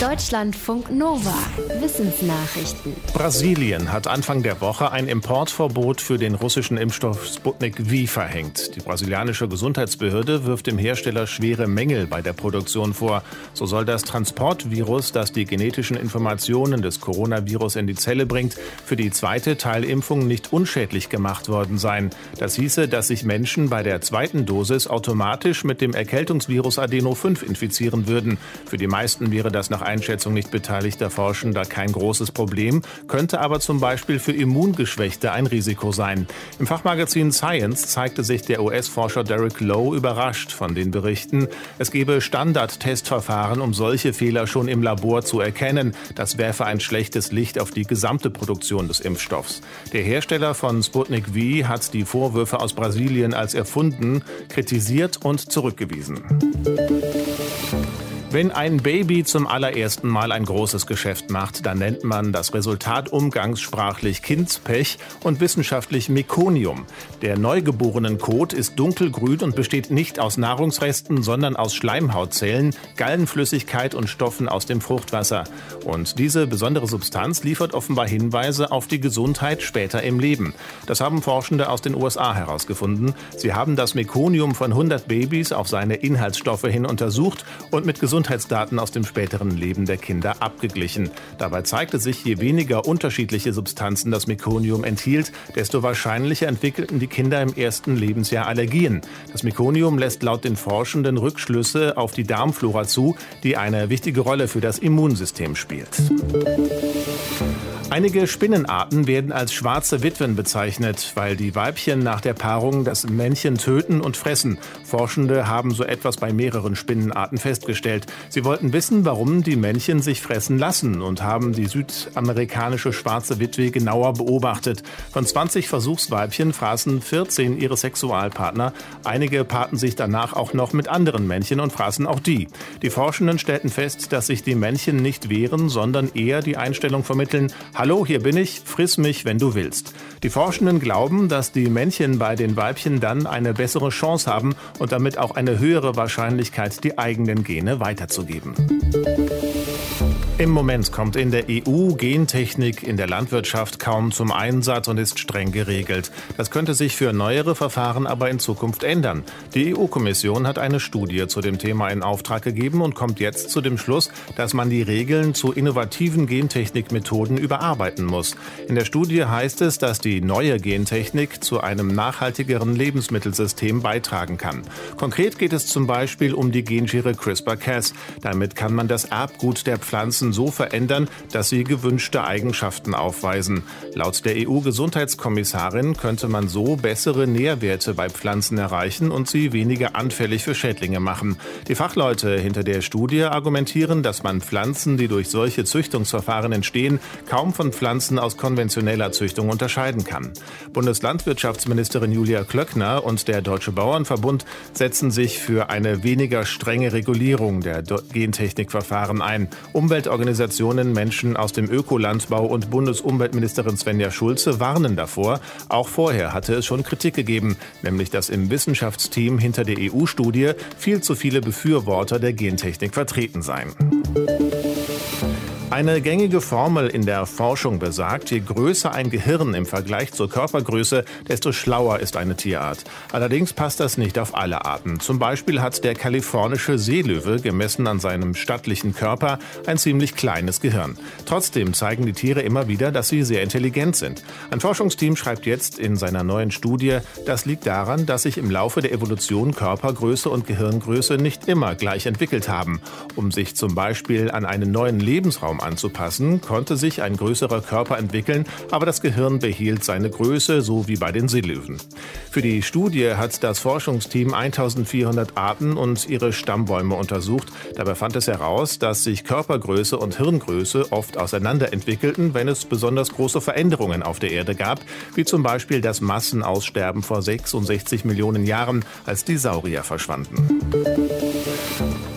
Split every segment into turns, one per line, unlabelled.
Deutschlandfunk Nova. Wissensnachrichten.
Brasilien hat Anfang der Woche ein Importverbot für den russischen Impfstoff Sputnik V verhängt. Die brasilianische Gesundheitsbehörde wirft dem Hersteller schwere Mängel bei der Produktion vor. So soll das Transportvirus, das die genetischen Informationen des Coronavirus in die Zelle bringt, für die zweite Teilimpfung nicht unschädlich gemacht worden sein. Das hieße, dass sich Menschen bei der zweiten Dosis automatisch mit dem Erkältungsvirus Adeno 5 infizieren würden. Für die meisten wäre das nach Einschätzung nicht beteiligter Forschender kein großes Problem, könnte aber zum Beispiel für Immungeschwächte ein Risiko sein. Im Fachmagazin Science zeigte sich der US-Forscher Derek Lowe überrascht von den Berichten. Es gebe Standard-Testverfahren, um solche Fehler schon im Labor zu erkennen. Das werfe ein schlechtes Licht auf die gesamte Produktion des Impfstoffs. Der Hersteller von Sputnik V hat die Vorwürfe aus Brasilien als erfunden, kritisiert und zurückgewiesen. Wenn ein Baby zum allerersten Mal ein großes Geschäft macht, dann nennt man das Resultat umgangssprachlich Kindspech und wissenschaftlich Mekonium. Der neugeborenen Kot ist dunkelgrün und besteht nicht aus Nahrungsresten, sondern aus Schleimhautzellen, Gallenflüssigkeit und Stoffen aus dem Fruchtwasser. Und diese besondere Substanz liefert offenbar Hinweise auf die Gesundheit später im Leben. Das haben Forschende aus den USA herausgefunden. Sie haben das Mekonium von 100 Babys auf seine Inhaltsstoffe hin untersucht und mit Gesundheit Gesundheitsdaten aus dem späteren Leben der Kinder abgeglichen. Dabei zeigte sich, je weniger unterschiedliche Substanzen das Mekonium enthielt, desto wahrscheinlicher entwickelten die Kinder im ersten Lebensjahr Allergien. Das Mekonium lässt laut den Forschenden Rückschlüsse auf die Darmflora zu, die eine wichtige Rolle für das Immunsystem spielt. Einige Spinnenarten werden als schwarze Witwen bezeichnet, weil die Weibchen nach der Paarung das Männchen töten und fressen. Forschende haben so etwas bei mehreren Spinnenarten festgestellt. Sie wollten wissen, warum die Männchen sich fressen lassen und haben die südamerikanische schwarze Witwe genauer beobachtet. Von 20 Versuchsweibchen fraßen 14 ihre Sexualpartner. Einige paarten sich danach auch noch mit anderen Männchen und fraßen auch die. Die Forschenden stellten fest, dass sich die Männchen nicht wehren, sondern eher die Einstellung vermitteln, Hallo, hier bin ich, friss mich, wenn du willst. Die Forschenden glauben, dass die Männchen bei den Weibchen dann eine bessere Chance haben und damit auch eine höhere Wahrscheinlichkeit, die eigenen Gene weiterzugeben. Im Moment kommt in der EU Gentechnik in der Landwirtschaft kaum zum Einsatz und ist streng geregelt. Das könnte sich für neuere Verfahren aber in Zukunft ändern. Die EU-Kommission hat eine Studie zu dem Thema in Auftrag gegeben und kommt jetzt zu dem Schluss, dass man die Regeln zu innovativen Gentechnikmethoden überarbeiten muss. In der Studie heißt es, dass die neue Gentechnik zu einem nachhaltigeren Lebensmittelsystem beitragen kann. Konkret geht es zum Beispiel um die Genschere CRISPR-Cas. Damit kann man das Erbgut der Pflanzen Pflanzen so verändern, dass sie gewünschte Eigenschaften aufweisen. Laut der EU-Gesundheitskommissarin könnte man so bessere Nährwerte bei Pflanzen erreichen und sie weniger anfällig für Schädlinge machen. Die Fachleute hinter der Studie argumentieren, dass man Pflanzen, die durch solche Züchtungsverfahren entstehen, kaum von Pflanzen aus konventioneller Züchtung unterscheiden kann. Bundeslandwirtschaftsministerin Julia Klöckner und der Deutsche Bauernverbund setzen sich für eine weniger strenge Regulierung der Gentechnikverfahren ein. Umweltorganisationen Organisationen, Menschen aus dem Ökolandbau und Bundesumweltministerin Svenja Schulze warnen davor. Auch vorher hatte es schon Kritik gegeben, nämlich dass im Wissenschaftsteam hinter der EU-Studie viel zu viele Befürworter der Gentechnik vertreten seien. Eine gängige Formel in der Forschung besagt, je größer ein Gehirn im Vergleich zur Körpergröße, desto schlauer ist eine Tierart. Allerdings passt das nicht auf alle Arten. Zum Beispiel hat der kalifornische Seelöwe, gemessen an seinem stattlichen Körper, ein ziemlich kleines Gehirn. Trotzdem zeigen die Tiere immer wieder, dass sie sehr intelligent sind. Ein Forschungsteam schreibt jetzt in seiner neuen Studie, das liegt daran, dass sich im Laufe der Evolution Körpergröße und Gehirngröße nicht immer gleich entwickelt haben. Um sich zum Beispiel an einen neuen Lebensraum anzupassen, konnte sich ein größerer Körper entwickeln, aber das Gehirn behielt seine Größe, so wie bei den Seelöwen. Für die Studie hat das Forschungsteam 1400 Arten und ihre Stammbäume untersucht. Dabei fand es heraus, dass sich Körpergröße und Hirngröße oft auseinander entwickelten, wenn es besonders große Veränderungen auf der Erde gab, wie zum Beispiel das Massenaussterben vor 66 Millionen Jahren, als die Saurier verschwanden.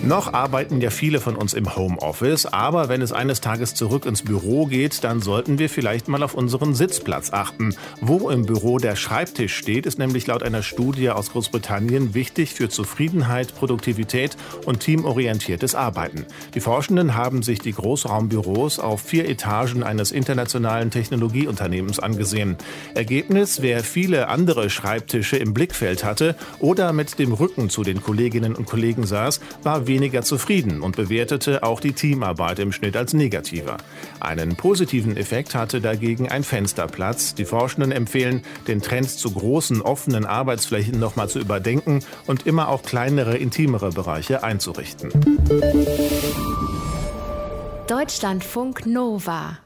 Noch arbeiten ja viele von uns im Homeoffice, aber wenn es eines Tages zurück ins Büro geht, dann sollten wir vielleicht mal auf unseren Sitzplatz achten. Wo im Büro der Schreibtisch steht, ist nämlich laut einer Studie aus Großbritannien wichtig für Zufriedenheit, Produktivität und teamorientiertes Arbeiten. Die Forschenden haben sich die Großraumbüros auf vier Etagen eines internationalen Technologieunternehmens angesehen. Ergebnis, wer viele andere Schreibtische im Blickfeld hatte oder mit dem Rücken zu den Kolleginnen und Kollegen saß, war weniger zufrieden und bewertete auch die Teamarbeit im Schnitt als negativer. Einen positiven Effekt hatte dagegen ein Fensterplatz. Die Forschenden empfehlen, den Trend zu großen offenen Arbeitsflächen nochmal zu überdenken und immer auch kleinere, intimere Bereiche einzurichten.
Deutschlandfunk Nova